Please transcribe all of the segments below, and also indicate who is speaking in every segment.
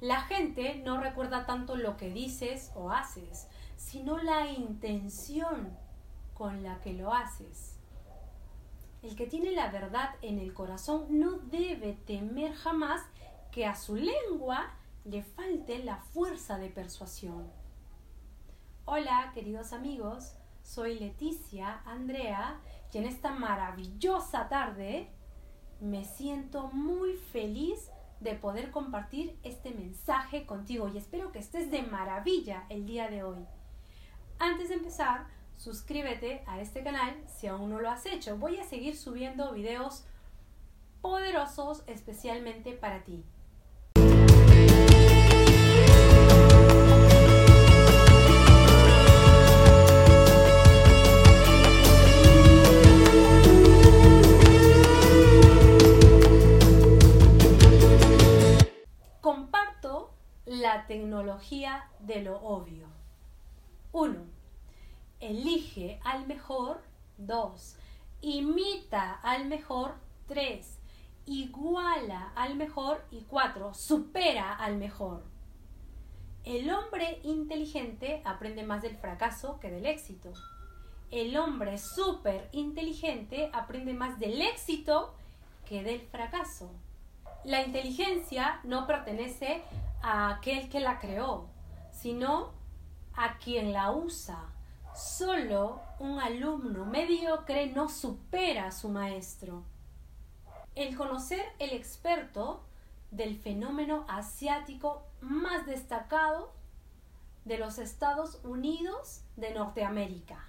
Speaker 1: La gente no recuerda tanto lo que dices o haces, sino la intención con la que lo haces. El que tiene la verdad en el corazón no debe temer jamás que a su lengua le falte la fuerza de persuasión. Hola, queridos amigos, soy Leticia Andrea y en esta maravillosa tarde me siento muy feliz de poder compartir este mensaje contigo y espero que estés de maravilla el día de hoy. Antes de empezar, suscríbete a este canal si aún no lo has hecho. Voy a seguir subiendo videos poderosos especialmente para ti. La tecnología de lo obvio. 1. Elige al mejor. 2. Imita al mejor. 3. Iguala al mejor. Y 4. Supera al mejor. El hombre inteligente aprende más del fracaso que del éxito. El hombre súper inteligente aprende más del éxito que del fracaso. La inteligencia no pertenece a aquel que la creó, sino a quien la usa. Solo un alumno mediocre no supera a su maestro. El conocer el experto del fenómeno asiático más destacado de los Estados Unidos de Norteamérica.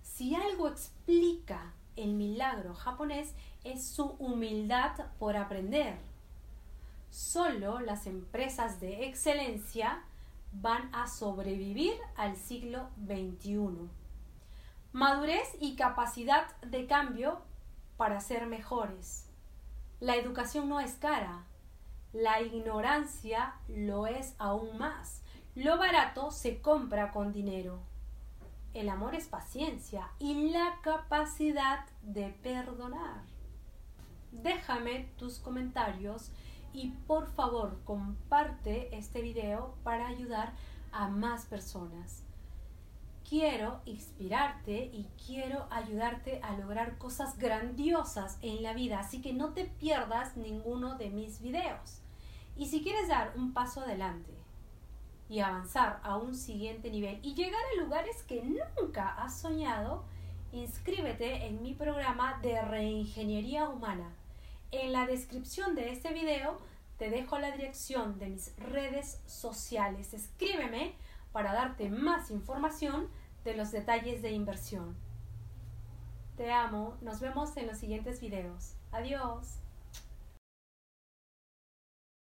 Speaker 1: Si algo explica el milagro japonés es su humildad por aprender Solo las empresas de excelencia van a sobrevivir al siglo XXI. Madurez y capacidad de cambio para ser mejores. La educación no es cara. La ignorancia lo es aún más. Lo barato se compra con dinero. El amor es paciencia y la capacidad de perdonar. Déjame tus comentarios y por favor comparte este video para ayudar a más personas. Quiero inspirarte y quiero ayudarte a lograr cosas grandiosas en la vida, así que no te pierdas ninguno de mis videos. Y si quieres dar un paso adelante y avanzar a un siguiente nivel y llegar a lugares que nunca has soñado, inscríbete en mi programa de reingeniería humana en la descripción de este video te dejo la dirección de mis redes sociales. Escríbeme para darte más información de los detalles de inversión. Te amo, nos vemos en los siguientes videos. Adiós.